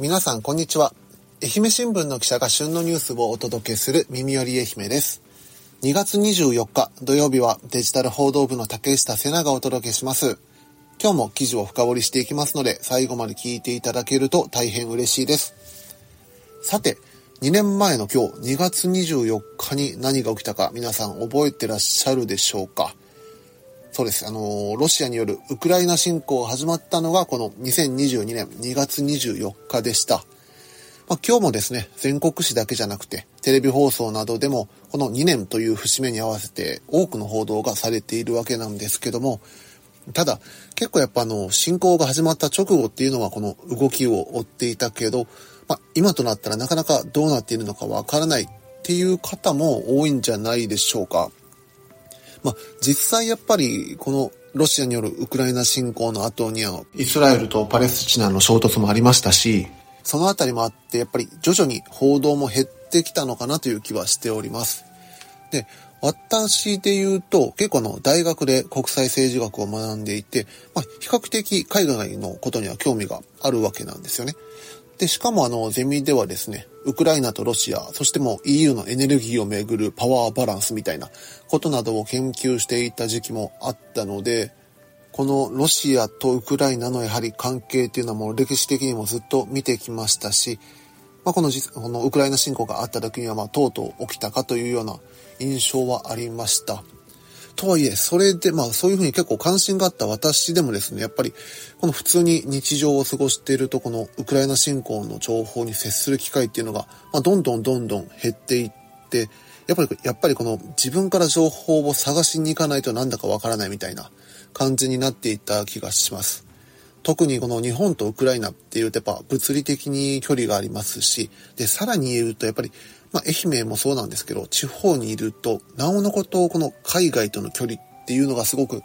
皆さんこんにちは。愛媛新聞の記者が旬のニュースをお届けする耳より愛媛です。2月24日土曜日はデジタル報道部の竹下瀬名がお届けします。今日も記事を深掘りしていきますので最後まで聞いていただけると大変嬉しいです。さて、2年前の今日2月24日に何が起きたか皆さん覚えてらっしゃるでしょうか？そうです。あの、ロシアによるウクライナ侵攻が始まったのがこの2022年2月24日でした。まあ、今日もですね、全国紙だけじゃなくて、テレビ放送などでも、この2年という節目に合わせて多くの報道がされているわけなんですけども、ただ、結構やっぱあの、侵攻が始まった直後っていうのはこの動きを追っていたけど、まあ、今となったらなかなかどうなっているのかわからないっていう方も多いんじゃないでしょうか。まあ、実際やっぱりこのロシアによるウクライナ侵攻の後にあの、イスラエルとパレスチナの衝突もありましたし、そのあたりもあって、やっぱり徐々に報道も減ってきたのかなという気はしております。で、私で言うと、結構の大学で国際政治学を学んでいて、まあ、比較的海外のことには興味があるわけなんですよね。で、しかもあの、ゼミではですね、ウクライナとロシア、そしてもう EU のエネルギーをめぐるパワーバランスみたいなことなどを研究していた時期もあったので、このロシアとウクライナのやはり関係っていうのはもう歴史的にもずっと見てきましたし、まあ、このこのウクライナ侵攻があった時にはまとうとう起きたかというような印象はありました。とはいえ、それでまあそういうふうに結構関心があった私でもですね、やっぱりこの普通に日常を過ごしているとこのウクライナ侵攻の情報に接する機会っていうのが、まあ、どんどんどんどん減っていって、やっぱり、やっぱりこの自分から情報を探しに行かないとなんだかわからないみたいな感じになっていった気がします。特にこの日本とウクライナっていうとやっぱ物理的に距離がありますし、で、さらに言うとやっぱり、まあ、愛媛もそうなんですけど、地方にいると、なおのことこの海外との距離っていうのがすごく、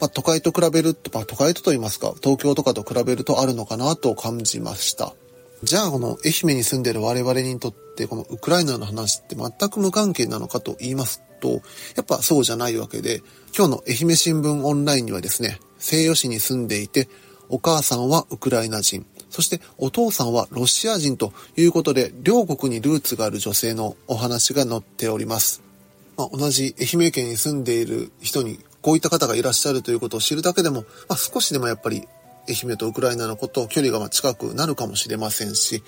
まあ、都会と比べると、まあ、都会とと言いますか、東京とかと比べるとあるのかなと感じました。じゃあこの愛媛に住んでる我々にとってこのウクライナの話って全く無関係なのかと言いますと、やっぱそうじゃないわけで、今日の愛媛新聞オンラインにはですね、西予市に住んでいて、お母さんはウクライナ人、そしてお父さんはロシア人ということで、両国にルーツがある女性のお話が載っております。まあ、同じ愛媛県に住んでいる人にこういった方がいらっしゃるということを知るだけでも、まあ、少しでもやっぱり愛媛とウクライナのこと距離が近くなるかもしれませんし、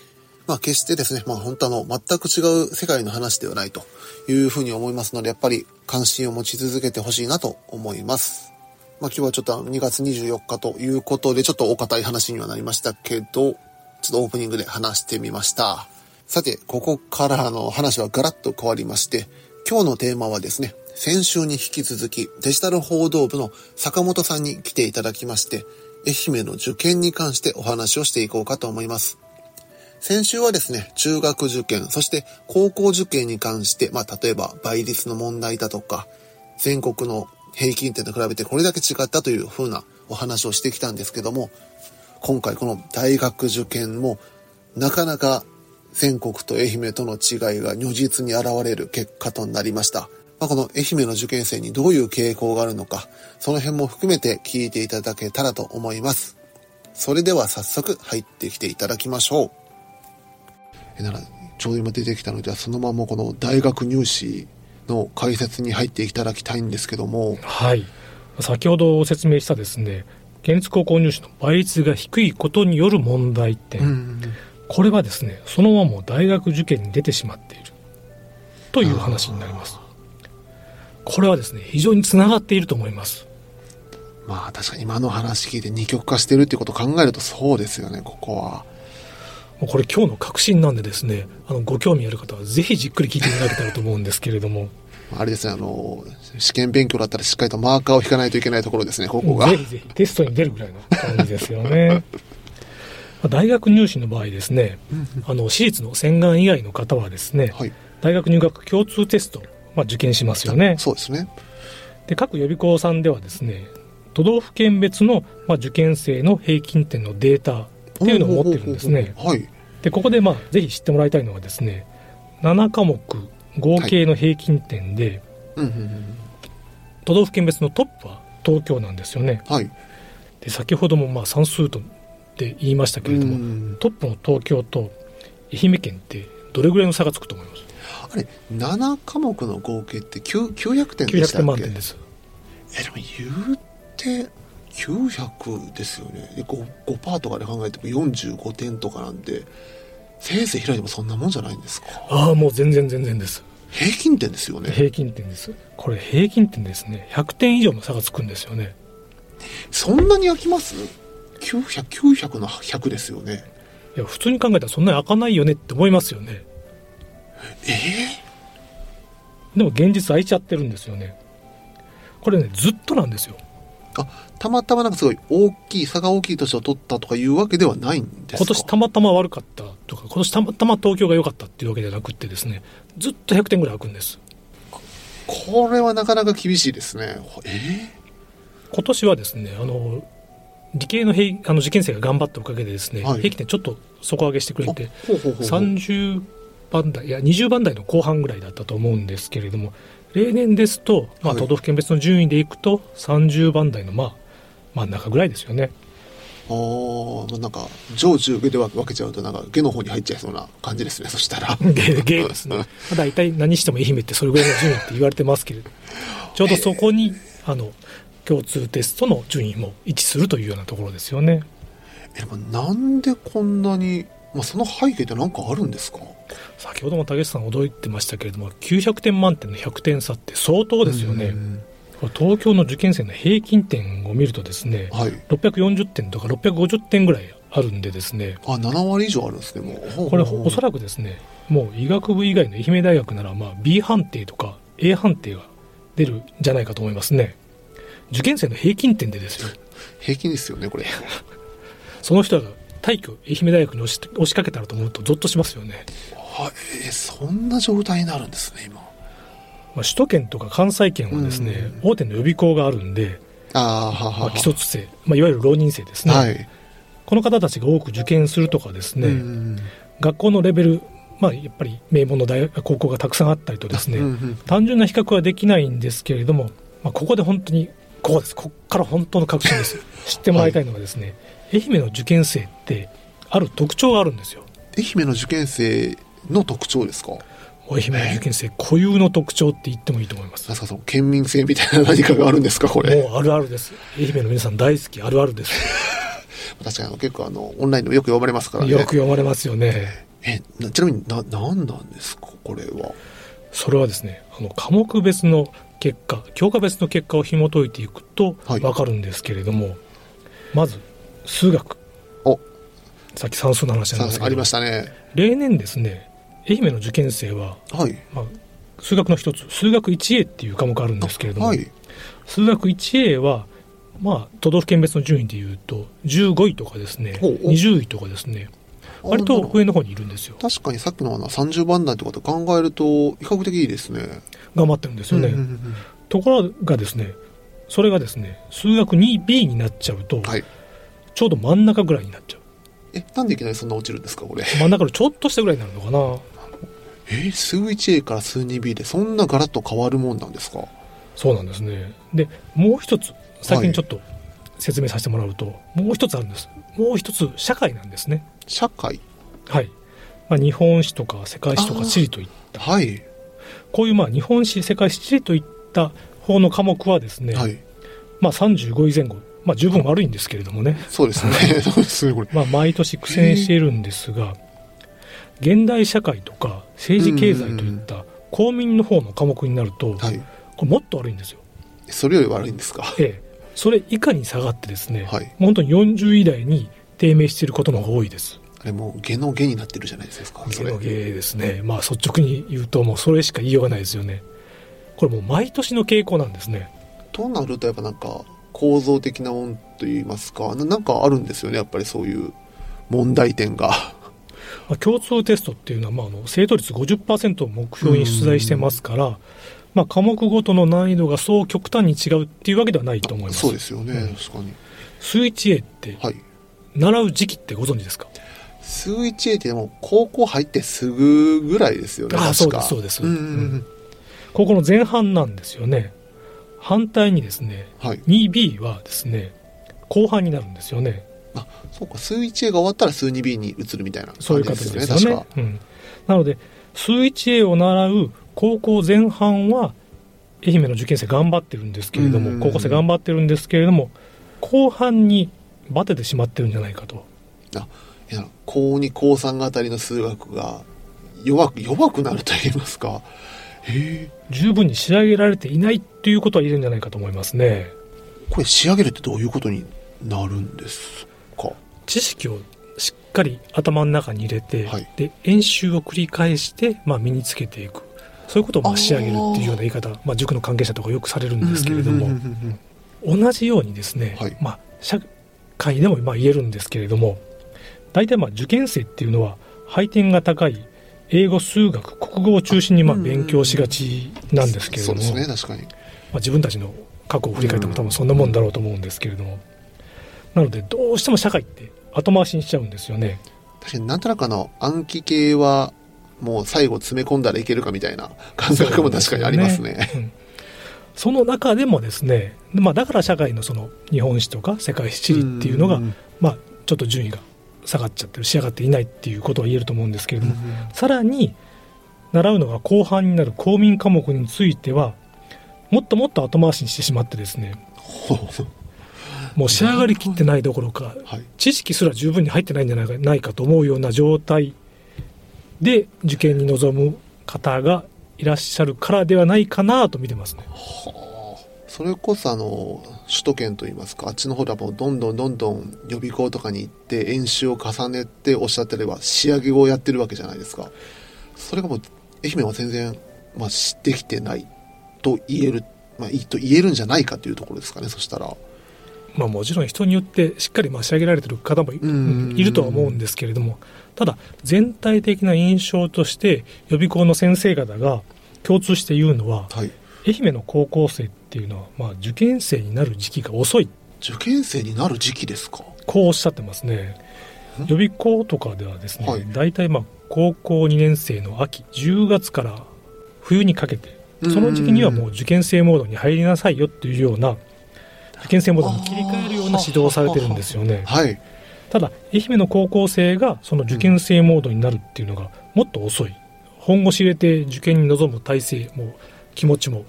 まあ決してですね、まあ本当あの全く違う世界の話ではないというふうに思いますので、やっぱり関心を持ち続けてほしいなと思います。まあ今日はちょっと2月24日ということで、ちょっとお堅い話にはなりましたけど、ちょっとオープニングで話してみました。さて、ここからの話はガラッと変わりまして、今日のテーマはですね、先週に引き続きデジタル報道部の坂本さんに来ていただきまして、愛媛の受験に関してお話をしていこうかと思います。先週はですね、中学受験、そして高校受験に関して、まあ、例えば倍率の問題だとか、全国の平均点と比べてこれだけ違ったという風なお話をしてきたんですけども、今回この大学受験もなかなか全国と愛媛との違いが如実に現れる結果となりました。まあ、この愛媛の受験生にどういう傾向があるのか、その辺も含めて聞いていただけたらと思います。それでは早速入ってきていただきましょう。えなら、ちょうど今出てきたので、そのままこの大学入試の解説に入っていただきたいんですけども。はい。先ほど説明したですね、県立高校入試の倍率が低いことによる問題点。これはですね、そのまま大学受験に出てしまっているという話になります。これはですね、非常につながっていると思います。まあ確かに今の話聞いて二極化してるっていうことを考えるとそうですよね、ここは。これ今日の確信なんでですね、あのご興味ある方はぜひじっくり聞いていただけたらと思うんですけれども。あれですね、あの、試験勉強だったらしっかりとマーカーを引かないといけないところですね、ここが。ぜひぜひテストに出るぐらいの感じですよね。大学入試の場合ですね、あの私立の洗顔以外の方はですね、はい、大学入学共通テストまあ、受験しますよね。そうですねで各予備校さんではですね都道府県別の、まあ、受験生の平均点のデータっていうのを持ってるんですね。はい、でここで、まあ、ぜひ知ってもらいたいのはですね7科目合計の平均点で、はい、都道府県別のトップは東京なんですよね。はい、で先ほどもまあ算数とって言いましたけれども、うん。トップの東京と愛媛県ってどれぐらいの差がつくと思います？あれ7科目の合計って9 900点でし900点たっけ？満点です。えでも言うて900ですよね。で 5, 5パーとかで考えても45点とかなんでせいぜい開いてもそんなもんじゃないんですか？ああもう全然全然です。平均点ですよね。平均点です。これ平均点ですね。100点以上の差がつくんですよね。そんなに開きます ?900、900の100ですよね。いや普通に考えたらそんなに開かないよねって思いますよね。えでも現実開いちゃってるんですよね。これねずっとなんですよ。ーあ、たまたまなんかすごい大きい、差が大きい年を取ったとかいうわけではないんですか？今年たまたま悪かったとか今年たまたま東京が良かったっていうわけじゃなくってですねずっと100点ぐらい開くんです。これはなかなか厳しいですね。え？今年はですねあの理系の平あの受験生が頑張ったおかげでですね、はい。平均点ちょっと底上げしてくー、れてあほうほうほうほう。30番台いや20番台の後半ぐらいだったと思うんですけれども例年ですと、まあ、はい。都道府県別の順位でいくと30番台のまあ真ん中ぐらいですよね。ああなんか、上中下で分けちゃうとなんか下の方に入っちゃいそうな感じですね、そしたら。ゲーゲーですね。まあ大体何しても愛媛ってそれぐらいの順位って言われてますけれど。ちょうどそこにあの共通テストの順位も一致するというようなところですよね。え、でもなんでこんなに、まあその背景ってなんかあるんですか？先ほども竹内さん驚いてましたけれども900点満点の100点差って相当ですよね、東京の受験生の平均点を見るとですねはい。640点とか650点ぐらいあるんでですね。あ、7割以上あるんですね、もう。これおそらくですねもう医学部以外の愛媛大学ならまあ B 判定とか A 判定が出るんじゃないかと思いますね。受験生の平均点でですよ。平均ですよね、これ。その人が大挙愛媛大学に押し押しかけたらと思うとゾッとしますよね、あえーそんな状態になるんですね、今。まあ、首都圏とか関西圏はですね大手の予備校があるんで、ああ、ははまあ、は既卒生、まあ、いわゆる浪人生ですね、はい。この方たちが多く受験するとかですね、うん学校のレベル、まあ、やっぱり名門の大学高校がたくさんあったりとですね、うんうん単純な比較はできないんですけれども、まあ、ここで本当にここです。ここから本当の確信です。知ってもらいたいのはですね、愛媛の受験生ってある特徴があるんですよ。愛媛の受験生の特徴ですか？愛媛の受験生固有の特徴って言ってもいいと思います。なんすかその県民性みたいな何かがあるんですかこれ？もうあるあるです。愛媛の皆さん大好きあるあるです。確かにあの結構あの、オンラインでもよく呼ばれますからね。よく読まれますよね。え、なちなみにな、なんなんですかこれは？それはですねあの科目別の結果教科別の結果を紐解いていくとはい。分かるんですけれども、まず数学。お、さっき算数の話ありましたけど。ありましたね。例年ですね愛媛の受験生は、はい。まあ、数学の一つ数学 1A っていう科目あるんですけれども、はい。数学 1A はまあ都道府県別の順位でいうと15位とかですねほうほう20位とかですね割と上の方にいるんですよ確かにさっきのあの30番台とかと考えると、比較的いいですね。頑張ってるんですよね、うんうんうんところがですねそれがですね数学 2B になっちゃうと、はい。ちょうど真ん中ぐらいになっちゃうえ、なんでいきなりそんな落ちるんですかこれ。真ん中のちょっとしたぐらいになるのかなえ、数 1A から数 2B でそんなガラッと変わるもんなんですか？そうなんですね。でもう一つ先にちょっと説明させてもらうと、もう一つあるんです。もう一つ社会なんですね。社会？はい、まあ、日本史とか世界史とか地理といった。はい。こういうまあ日本史世界史地理といった方の科目はですね、はい。まあ、35位前後、まあ、十分悪いんですけれどもね、そうですね。まあ、毎年苦戦しているんですが現代社会とか政治経済といった公民の方の科目になると、はい。これもっと悪いんですよ。それより悪いんですか？ええ、それ以下に下がってですね、はい。もう本当に40位台に低迷していることの方が多いです。あれもう、下の下になってるじゃないですか。それゲのゲですね。まあ率直に言うともうそれしか言いようがないですよね。これもう毎年の傾向なんですね。となると、やっぱなんか、構造的なもんといいますか、ななんかあるんですよね、やっぱりそういう問題点が。まあ、共通テストっていうのは、まあ、あの正答率50%を目標に出題してますから、まあ、科目ごとの難易度がそう極端に違うっていうわけではないと思います。そうですよね、うん確かに。数 1A ってはい。習う時期ってご存知ですか？数 1A ってでも高校入ってすぐぐらいですよね。あそうですそうですうんうんうんここの前半なんですよね。反対にですね、はい。2B はですね、後半になるんですよね。あそうか数 1A が終わったら数 2B に移るみたいなそういう感じ形ですよね。確かうん、なので、数 1A を習う高校前半は、愛媛の受験生頑張ってるんですけれどうんも、高校生頑張ってるんですけれども、後半にバテてしまってるんじゃないかと。いや高2高3あたりの数学が弱く弱くなると言いますか十分に仕上げられていないっていうことは言えるんじゃないかと思いますね。これ仕上げるってどういうことになるんです？か知識をしっかり頭の中に入れて、はい。で演習を繰り返して、まあ、身につけていく。そういうことをま仕上げるっていうような言い方、まあ、塾の関係者とかよくされるんですけれども、同じようにですね、はい。まあ、社会でもまあ言えるんですけれども大体まあ受験生っていうのは配点が高い英語数学国語を中心にまあうん勉強しがちなんですけれども、まあ、自分たちの過去を振り返っても多分そんなもんだろうと思うんですけれども、なのでどうしても社会って後回しにしちゃうんですよね。確かになんとなくあの暗記系はもう最後詰め込んだらいけるかみたいな 感覚も確かにありますね。うん。その中でもですね、まあ、だから社会のその日本史とか世界史地理っていうのが、んまあ、ちょっと順位が下がっちゃってる仕上がっていないっていうことは言えると思うんですけれども、さらに習うのが後半になる公民科目についてはもっともっと後回しにしてしまってですねもう仕上がりきってないどころかはい。知識すら十分に入ってないんじゃないかないかと思うような状態で受験に臨む方がいらっしゃるからではないかなと見てますね。それこそあの首都圏といいますかあっちの方ではもうどんどんどんどん予備校とかに行って演習を重ねておっしゃってれば仕上げをやってるわけじゃないですか。それがもう愛媛は全然、まあ、しできてないと言える、まあ、いいと言えるんじゃないかというところですかねそしたらまあ、もちろん人によってしっかりまあ仕上げられてる方もいるとは思うんですけれどもただ全体的な印象として予備校の先生方が共通して言うのははい。愛媛の高校生っていうのはまあ受験生になる時期が遅い。受験生になる時期ですか？こうおっしゃってますね。ん？予備校とかではですね、はい。大体まあ高校2年生の秋10月から冬にかけてその時期にはもう受験生モードに入りなさいよっていうような受験生モードに切り替えるような指導をされてるんですよね。はい。ただ愛媛の高校生がその受験生モードになるっていうのがもっと遅い。本腰入れて受験に臨む体制も気持ちも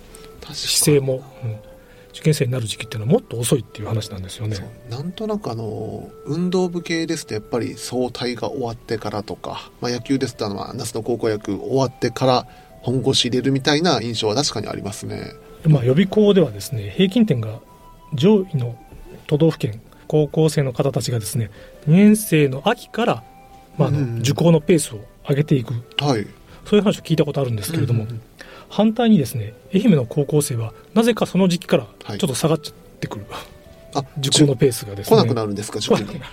姿勢も、うん。受験生になる時期っていうのはもっと遅いっていう話なんですよね。なんとなくあの運動部系ですとやっぱり総体が終わってからとか、まあ、野球ですとあの夏の高校野球終わってから本腰入れるみたいな印象は確かにありますね。でまあ、予備校ではですね平均点が上位の都道府県高校生の方たちがですね2年生の秋から、まあ、受講のペースを上げていく。はい。そういう話を聞いたことあるんですけれども、うんうんうん。反対にですね愛媛の高校生はなぜかその時期からちょはいっと下がっちゃってくる、あ受講のペースがですね。来なくなるんですか来塾になくなる。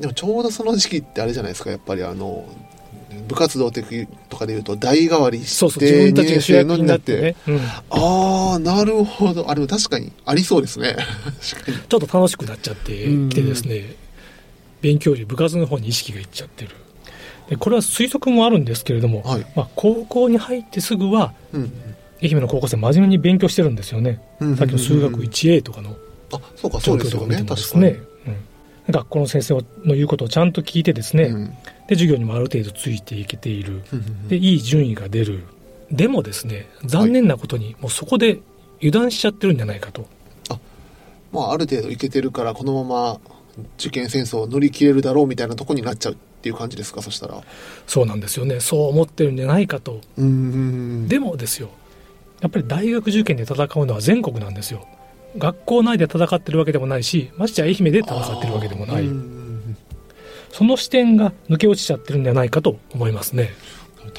でもちょうどその時期ってあれじゃないですかやっぱりあの部活動的とかでいうと代替わりそうそうして2自分たちが年生の主役にになってね、うんああなるほど。あでも確かにありそうですね。ちょっと楽しくなっちゃってきてですね、勉強より部活の方に意識がいっちゃってる。でこれは推測もあるんですけれども、はい。まあ、高校に入ってすぐはうん。愛媛の高校生真面目に勉強してるんですよね、うんさっきの数学 1A とかのあそうかそ状うですよ況とか見てもでね。確かに学校の先生の言うことをちゃんと聞いてですね、うん。で授業にもある程度ついていけている。でいい順位が出る。でもですね残念なことにもうそこで油断しちゃってるんじゃないかと。まあ、ある程度いけてるからこのまま受験戦争を乗り切れるだろうみたいなとこになっちゃうっていう感じですかそしたら。そうなんですよね。そう思ってるんじゃないかと。でもですよやっぱり大学受験で戦うのは全国なんですよ学校内で戦ってるわけでもないしましてや愛媛で戦ってるわけでもない。うん。その視点が抜け落ちちゃってるんじゃないかと思いますね。確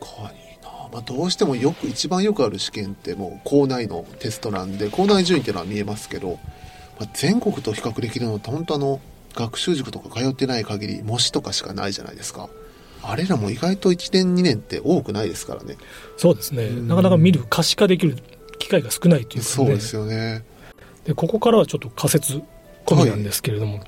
かにな、まあ、どうしてもよく一番よくある試験ってもう校内のテストなんで校内順位っていうのは見えますけど、まあ、全国と比較できるのって本当あの学習塾とか通ってない限り模試とかしかないじゃないですか。あれらも意外と1年2年って多くないですからね。そうですね。うん。なかなか見る可視化できる機会が少ないというかね。そうですよね。でここからはちょっと仮説込みなんですけれども、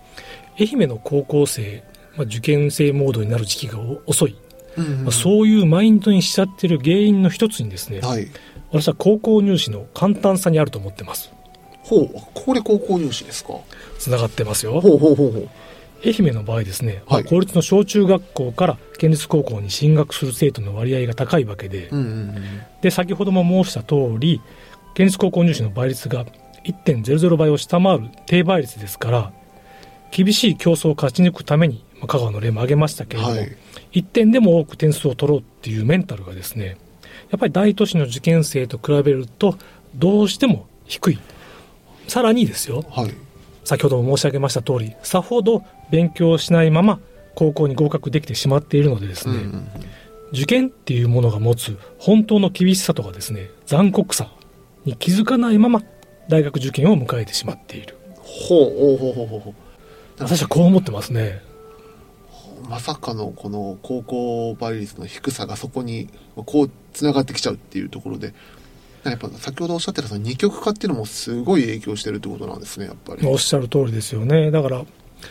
愛媛の高校生、まあ、受験生モードになる時期がお遅い、うんまあ、そういうマインドにしちゃってる原因の一つにですね、はい。私は高校入試の簡単さにあると思ってます。ほう。これ高校入試ですか？つながってますよ。ほうほうほうほう。愛媛の場合ですね、はい。公立の小中学校から県立高校に進学する生徒の割合が高いわけで、うんうんうん。で先ほども申した通り県立高校入試の倍率が1.00倍を下回る低倍率ですから厳しい競争を勝ち抜くために、まあ、香川の例も挙げましたけれども、はい。1点でも多く点数を取ろうっていうメンタルがですねやっぱり大都市の受験生と比べるとどうしても低い。さらにですよはい。先ほども申し上げました通りさほど勉強しないまま高校に合格できてしまっているのでですね、うんうん。受験っていうものが持つ本当の厳しさとかですね残酷さに気づかないまま大学受験を迎えてしまっている。ほうほうほうほうほう。私はこう思ってますね。まさかのこの高校倍率の低さがそこにこうつながってきちゃうっていうところでやっぱ先ほどおっしゃってたその二極化っていうのもすごい影響してるってことなんですねやっぱり。おっしゃる通りですよね。だから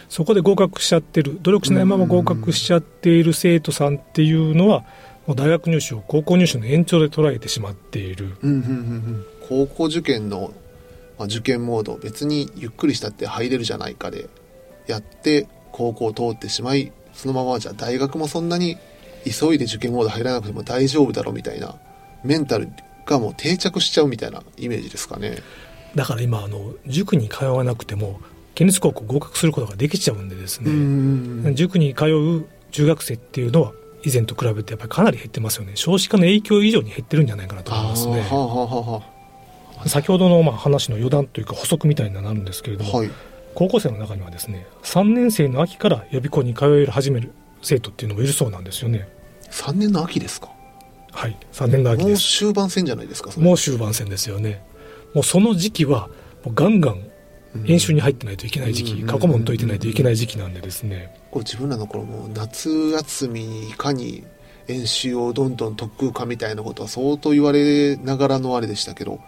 そこで合格しちゃってる努力しないまま合格しちゃっている生徒さんっていうのはもう大学入試を高校入試の延長で捉えてしまっている。うんうんうんうん高校受験の、まあ、受験モード別にゆっくりしたって入れるじゃないかでやって高校を通ってしまいそのままじゃあ大学もそんなに急いで受験モード入らなくても大丈夫だろうみたいなメンタルがもう定着しちゃうみたいなイメージですかね。だから今あの塾に通わなくても県立高校合格することができちゃうんでですね、ん。塾に通う中学生っていうのは以前と比べてやっぱりかなり減ってますよね。少子化の影響以上に減ってるんじゃないかなと思いますね。はあはあは先ほどのまあ話の余談というか補足みたいになるんですけれども、あはい。高校生の中にはですね3年生の秋から予備校に通い始める生徒っていうのもいるそうなんですよね。3年の秋ですか？はい。3年の秋もうです終盤戦じゃないですかもう終盤戦ですよね。もうその時期はもうガンガン演習に入ってないといけない時期うん。過去問解いてないといけない時期なんでですね。こう自分らの頃も夏休みにいかに演習をどんどん特空かみたいなことは相当言われながらのあれでしたけど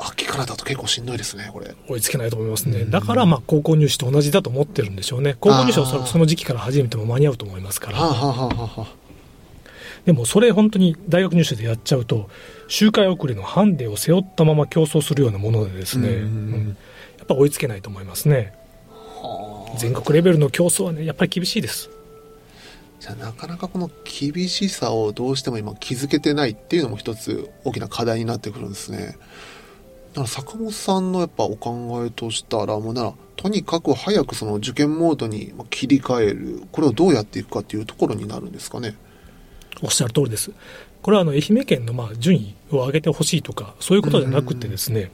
秋からだと結構しんどいですねこれ。追いつけないと思いますね、うん。だからまあ高校入試と同じだと思ってるんでしょうね。高校入試はおそらくその時期から始めても間に合うと思いますから、でもそれ本当に大学入試でやっちゃうと周回遅れのハンデを背負ったまま競争するようなものでですね、うんうんやっぱ追いつけないと思いますね。全国レベルの競争はねやっぱり厳しいです。じゃあなかなかこの厳しさをどうしても今気づけてないっていうのも一つ大きな課題になってくるんですねだから坂本さんのやっぱお考えとしたらもうならとにかく早くその受験モードに切り替える。これをどうやっていくかっていうところになるんですかね。おっしゃる通りです。これはあの愛媛県のまあ順位を上げてほしいとかそういうことじゃなくてですね、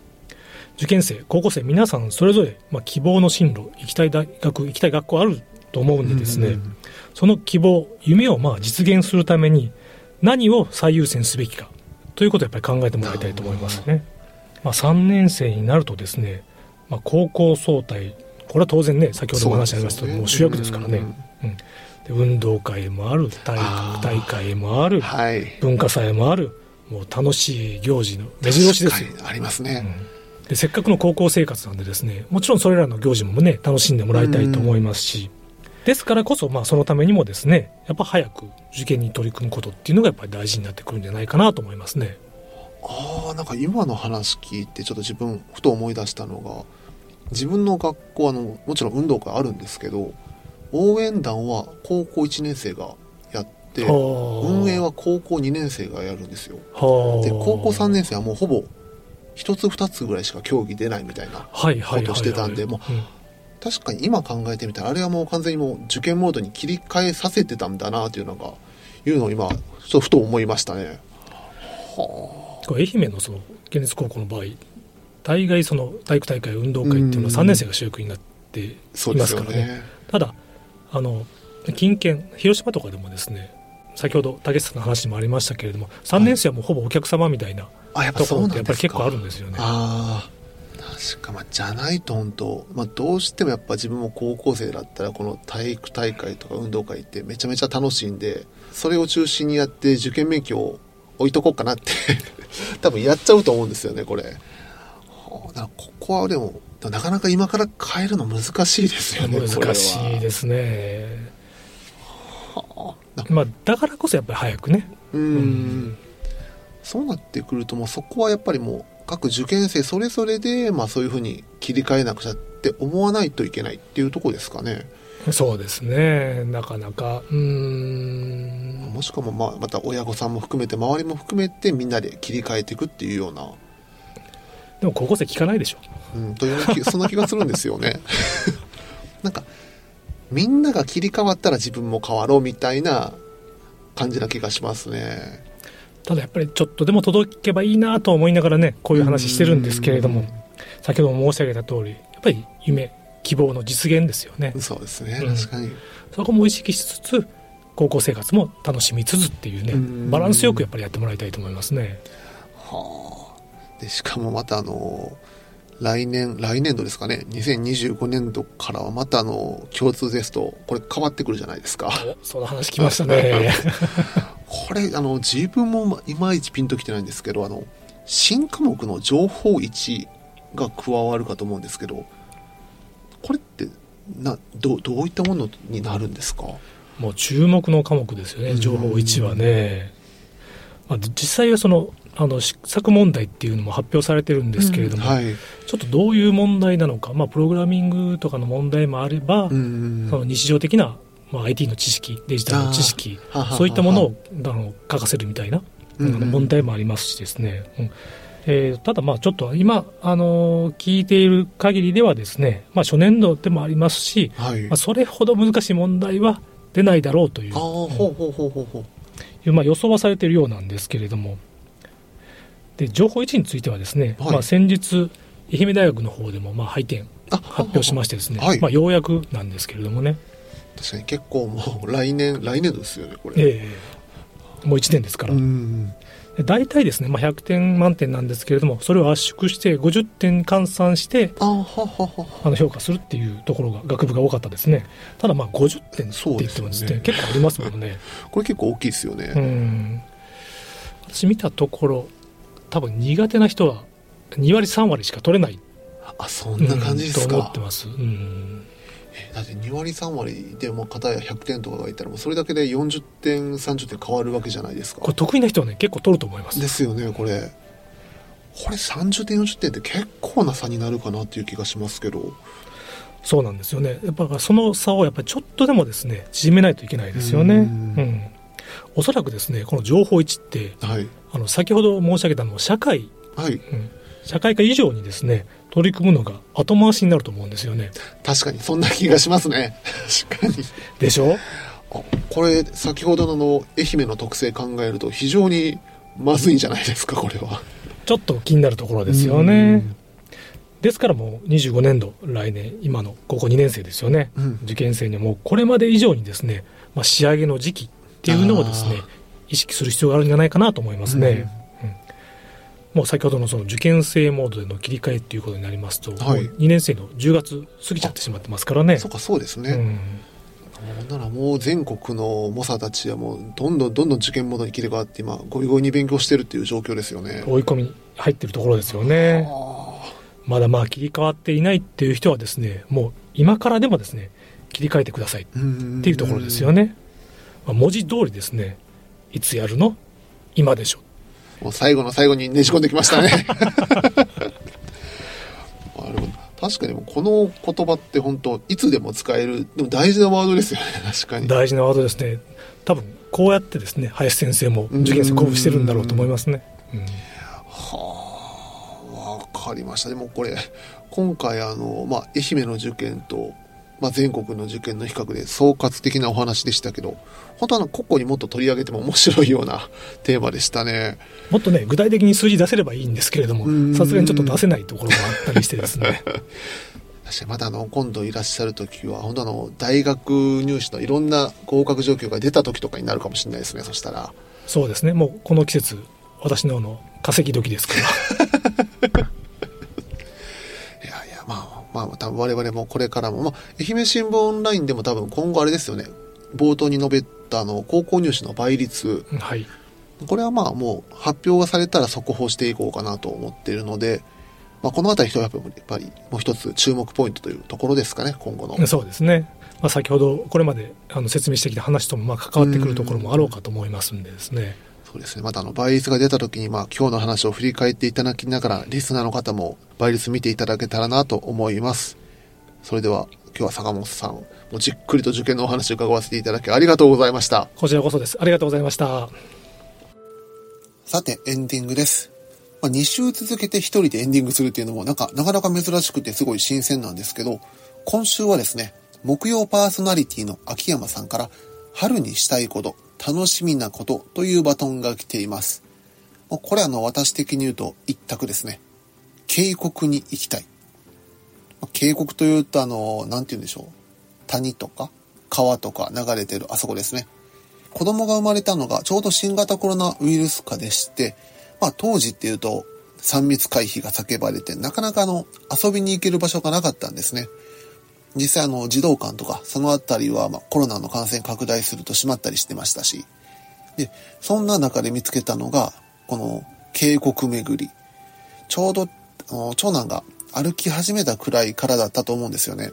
受験生高校生皆さんそれぞれまあ希望の進路行きたい大学行きたい学校あると思うんでですね、うん。その希望夢をまあ実現するために何を最優先すべきかということをやっぱり考えてもらいたいと思いますね、まあ、3年生になるとですね、まあ、高校総体これは当然ね先ほども話ありましたけど、もう主役ですからね、うんで運動会もある体育大会もあるはい。文化祭もあるもう楽しい行事の目白押しですよ。ありますね、でせっかくの高校生活なんでですねもちろんそれらの行事もね楽しんでもらいたいと思いますし、ですからこそまあそのためにもですねやっぱ早く受験に取り組むことっていうのがやっぱり大事になってくるんじゃないかなと思いますねああなんか今の話聞いてちょっと自分ふと思い出したのが自分の学校あのもちろん運動会あるんですけど応援団は高校1年生がやって運運営は高校2年生がやるんですよ。はあ。で高校3年生はもうほぼ1つ2つぐらいしか競技出ないみたいなことしてたんでもうん。確かに今考えてみたらあれはもう完全にもう受験モードに切り替えさせてたんだなというのがいうのを今ちょっとふと思いましたね。これ愛媛のその県立高校の場合大概その体育大会運動会っていうのはうん。3年生が主役になっていそうでますすからね。よね。ただあの近県広島とかでもですね先ほど竹下さんの話にもありましたけれども3年生はもうほぼお客様みたいなあやっぱところってやっぱり結構あるんですよね。ああ確かまあじゃないと本当、まあ、どうしてもやっぱ自分も高校生だったらこの体育大会とか運動会ってめちゃめちゃ楽しいんでそれを中心にやって受験免許を置いとこうかなって 多分やっちゃうと思うんですよねこれ。はあだからここはでもなかなか今から変えるの難しいですよね難しいですすね。まあ、だからこそやっぱり早くね。うんそうなってくるともうそこはやっぱりもう各受験生それぞれでまあそういうふうに切り替えなくちゃって思わないといけないっていうところですかね。そうですねなかなかうんもしくはまあまた親御さんも含めて周りも含めてみんなで切り替えていくっていうような。でも高校生聞かないでしょ。うんという気そんな気がするんですよね。なんかみんなが切り替わったら自分も変わろうみたいな感じな気がしますね。ただやっぱりちょっとでも届けばいいなと思いながらねこういう話してるんですけれども。先ほども申し上げた通りやっぱり夢希望の実現ですよね。そうですねうん。確かに、そこも意識しつつ高校生活も楽しみつつっていうねうん。バランスよくやっぱりやってもらいたいと思いますね。はあ。でしかもまたあの来年来年度ですかね。2025年度からはまたあの共通テストこれ変わってくるじゃないですか。おその話きましたね。これあの自分もいまいちピンときてないんですけどあの新科目の情報1が加わるかと思うんですけどこれってなどどういったものになるんですか？もう注目の科目ですよね情報1はね、まあ、実際はそのあの失策問題っていうのも発表されてるんですけれども、はい。ちょっとどういう問題なのか、まあ、プログラミングとかの問題もあれば、うんその日常的な、まあ、IT の知識デジタルの知識そういったものをあの書かせるみたいな、うん問題もありますしですね、うん。えーただまあちょっと今、あのー聞いている限りではですね、まあ、初年度でもありますし、はい。まあ、それほど難しい問題は出ないだろうというまあ、予想はされているようなんですけれども。で情報1についてはですね、はい。まあ、先日愛媛大学の方でもまあ配点あ発表しましてですね、はい。まあ、ようやくなんですけれどもね、確かに結構もう来年来年度ですよねこれ。ええもう1年ですから、うんで大体ですね、まあ、100点満点なんですけれどもそれを圧縮して50点換算してあの評価するっていうところが学部が多かったですね。ただまあ50点って言ってもですねね。結構ありますもんね。これ結構大きいですよね、うん。私見たところ多分苦手な人は2割3割しか取れないあそんな感じですうんと思かって、ます、うん、えだって2割3割でも片や100点とかがいたらもうそれだけで40点30点変わるわけじゃないですか。これ得意な人はね結構取ると思います。ですよねこれ。これ30点40点って結構な差になるかなっていう気がしますけど。そうなんですよね。やっぱその差をやっぱりちょっとでもですね縮めないといけないですよね。ううん。んおそらくですねこの情報1ってはい。あの先ほど申し上げたの社会、はい。うん。社会科以上にですね取り組むのが後回しになると思うんですよね。確かにそんな気がしますね。確かに。でしょ？あこれ先ほどの愛媛の特性考えると非常にまずいんじゃないですかこれは。ちょっと気になるところですよね。ですからもう25年度来年今の高校2年生ですよね。うん。受験生にはもうこれまで以上にですね、まあ、仕上げの時期っていうのをですね意識する必要があるんじゃないかなと思いますね、うんもう先ほどのその受験生モードでの切り替えっていうことになりますと、はい。もう2年生の10月過ぎちゃってしまってますからね。そうかそうですね、うん。ならもう全国の猛者たちはもうどんどんどんどん受験モードに切り替わって今ゴリゴリに勉強してるっていう状況ですよね。追い込みに入ってるところですよね。あ。まだまあ切り替わっていないっていう人はですねもう今からでもですね切り替えてくださいっーていうところですよね、まあ、文字通りですねいつやるの？今でしょもう最後の最後にねじ込んできましたね。あでも確かにこの言葉って本当いつでも使える。でも大事なワードですよね。確かに。大事なワードですね。多分こうやってですね林先生も受験生鼓舞してるんだろうと思いますね、うん。はあわかりました。でもこれ今回あの、まあ、愛媛の受験と、まあ、全国の受験の比較で総括的なお話でしたけど本当あの個々にもっと取り上げても面白いようなテーマでしたね。もっとね具体的に数字出せればいいんですけれどうん。もさすがにちょっと出せないところもあったりしてですね。確かにまたあの今度いらっしゃる時は本当あの大学入試のいろんな合格状況が出た時とかになるかもしれないですねそしたら。そうですね。もうこの季節私のの稼ぎ時ですから まあまあ多分我々もこれからも、まあ、愛媛新聞オンラインでも多分今後あれですよね。冒頭に述べたあの高校入試の倍率。はい。これはまあもう発表がされたら速報していこうかなと思っているので、まあ、この辺りとやっぱりもう一つ注目ポイントというところですかね今後の。そうですね、まあ、先ほどこれまであの説明してきた話ともまあ関わってくるところもあろうかと思いますんでですねそうですね。またあの、倍率が出た時に、まあ、今日の話を振り返っていただきながら、リスナーの方も倍率見ていただけたらなと思います。それでは今日は坂本さん、もうじっくりと受験のお話を伺わせていただきありがとうございました。こちらこそです。ありがとうございました。さて、エンディングです。まあ、2週続けて1人でエンディングするっていうのもなんか、なかなか珍しくてすごい新鮮なんですけど、今週はですね、木曜パーソナリティの秋山さんから、春にしたいこと、楽しみなことというバトンが来ています。これあの、私的に言うと一択ですね。渓谷に行きたい。渓谷というとあの、なんて言うんでしょう。谷とか川とか流れてるあそこですね。子供が生まれたのがちょうど新型コロナウイルス禍でして、まあ当時っていうと3密回避が叫ばれてなかなかあの遊びに行ける場所がなかったんですね。実際あの児童館とかそのあたりはまコロナの感染拡大すると閉まったりしてましたし。で、そんな中で見つけたのがこの渓谷巡り。ちょうど長男が歩き始めたくらいからだったと思うんですよね。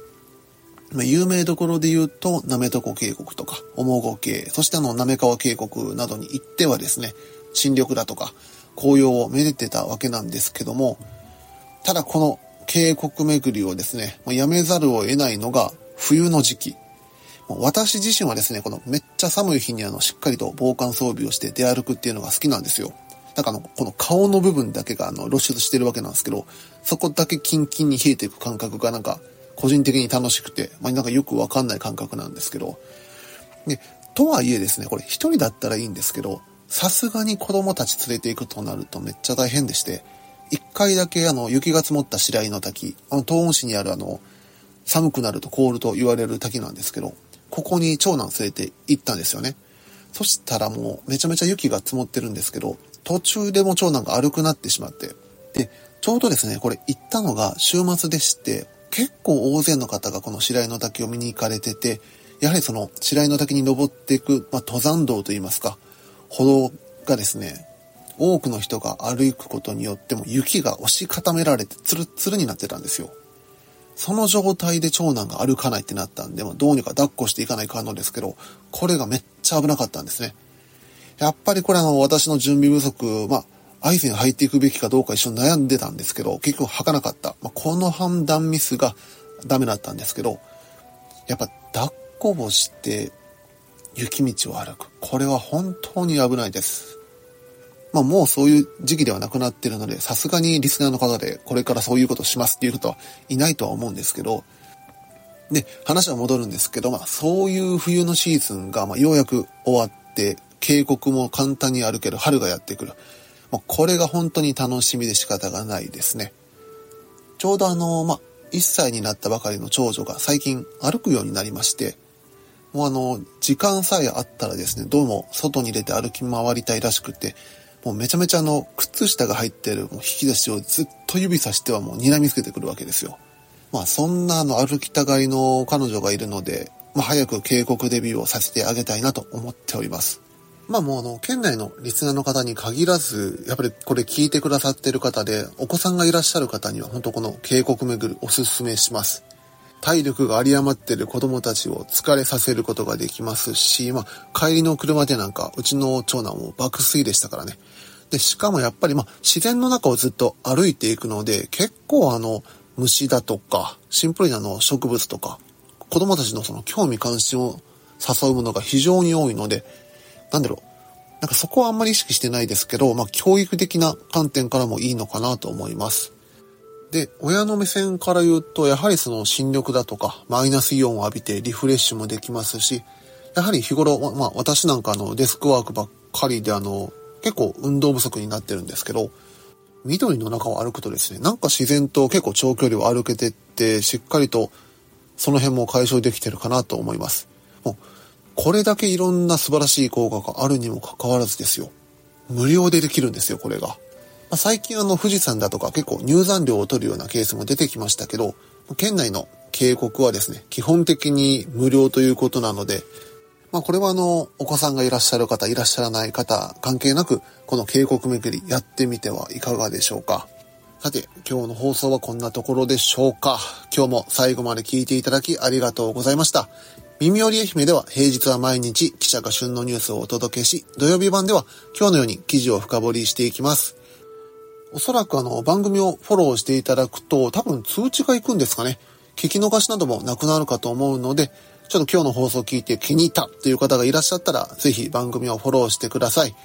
ま有名どころで言うと、なめとこ渓谷とか、おもご渓、そしてあの、なめ渓谷などに行ってはですね、新緑だとか、紅葉をめでてたわけなんですけども、ただこの渓谷巡りをですね、やめざるを得ないのが冬の時期。私自身はですね、このめっちゃ寒い日にあの、しっかりと防寒装備をして出歩くっていうのが好きなんですよ。なんかあの、この顔の部分だけがあの露出してるわけなんですけど、そこだけキンキンに冷えていく感覚がなんか、個人的に楽しくて、まあ、なんかよくわかんない感覚なんですけど、で、とはいえですね、これ一人だったらいいんですけど、さすがに子供たち連れて行くとなるとめっちゃ大変でして、一回だけあの、雪が積もった白井の滝、あの、東温市にあるあの、寒くなると凍ると言われる滝なんですけど、ここに長男連れて行ったんですよね。そしたらもうめちゃめちゃ雪が積もってるんですけど、途中でも長男が歩くなってしまって、で、ちょうどですね、これ行ったのが週末でして、結構大勢の方がこの白井の滝を見に行かれてて、やはりその白井の滝に登っていく、まあ、登山道といいますか、歩道がですね、多くの人が歩くことによっても雪が押し固められてツルツルになってたんですよ。その状態で長男が歩かないってなったんで、どうにか抱っこしていかないかんのですけど、これがめっちゃ危なかったんですね。やっぱりこれあの、私の準備不足、まあ、アイゼン入っていくべきかどうか一緒に悩んでたんですけど、結局履かなかった。まあ、この判断ミスがダメだったんですけど、やっぱ抱っこをして雪道を歩く。これは本当に危ないです。まあもうそういう時期ではなくなってるので、さすがにリスナーの方でこれからそういうことしますっていう人はいないとは思うんですけど、で、話は戻るんですけど、まあそういう冬のシーズンがまようやく終わって、渓谷も簡単に歩ける春がやってくる。もうこれが本当に楽しみで仕方がないですね。ちょうどあの、まあ、1歳になったばかりの長女が最近歩くようになりまして、もうあの、時間さえあったらですね、どうも外に出て歩き回りたいらしくて、もうめちゃめちゃあの、靴下が入ってるもう引き出しをずっと指さしてはもう睨みつけてくるわけですよ。まあそんなあの歩きたがりの彼女がいるので、まあ早く警告デビューをさせてあげたいなと思っております。まあもうあの、県内のリスナーの方に限らず、やっぱりこれ聞いてくださってる方で、お子さんがいらっしゃる方には本当この渓谷巡るおすすめします。体力が有り余ってる子供たちを疲れさせることができますし、まあ帰りの車でなんか、うちの長男も爆睡でしたからね。で、しかもやっぱりまあ自然の中をずっと歩いていくので、結構あの、虫だとか、シンプルなの植物とか、子供たちのその興味関心を誘うものが非常に多いので、なんだろう。なんかそこはあんまり意識してないですけど、まあ教育的な観点からもいいのかなと思います。で、親の目線から言うと、やはりその新緑だとか、マイナスイオンを浴びてリフレッシュもできますし、やはり日頃、まあ私なんかのデスクワークばっかりであの、結構運動不足になってるんですけど、緑の中を歩くとですね、なんか自然と結構長距離を歩けてって、しっかりとその辺も解消できてるかなと思います。もうこれだけいろんな素晴らしい効果があるにもかかわらずですよ。無料でできるんですよ、これが。まあ、最近あの富士山だとか結構入山料を取るようなケースも出てきましたけど、県内の渓谷はですね、基本的に無料ということなので、まあこれはあの、お子さんがいらっしゃる方、いらっしゃらない方、関係なく、この渓谷巡りやってみてはいかがでしょうか。さて、今日の放送はこんなところでしょうか。今日も最後まで聞いていただきありがとうございました。耳より愛媛では平日は毎日記者が旬のニュースをお届けし、土曜日版では今日のように記事を深掘りしていきます。おそらくあの番組をフォローしていただくと多分通知が行くんですかね。聞き逃しなどもなくなるかと思うので、ちょっと今日の放送を聞いて気に入ったという方がいらっしゃったら、ぜひ番組をフォローしてください。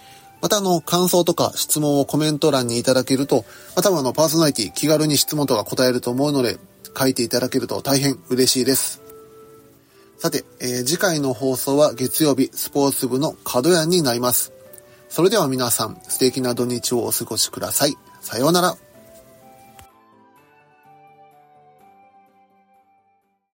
またあの、感想とか質問をコメント欄にいただけると、まあ、多分あの、パーソナリティ気軽に質問とか答えると思うので、書いていただけると大変嬉しいです。さて、えー、次回の放送は月曜日、スポーツ部の角屋になります。それでは皆さん、素敵な土日をお過ごしください。さようなら。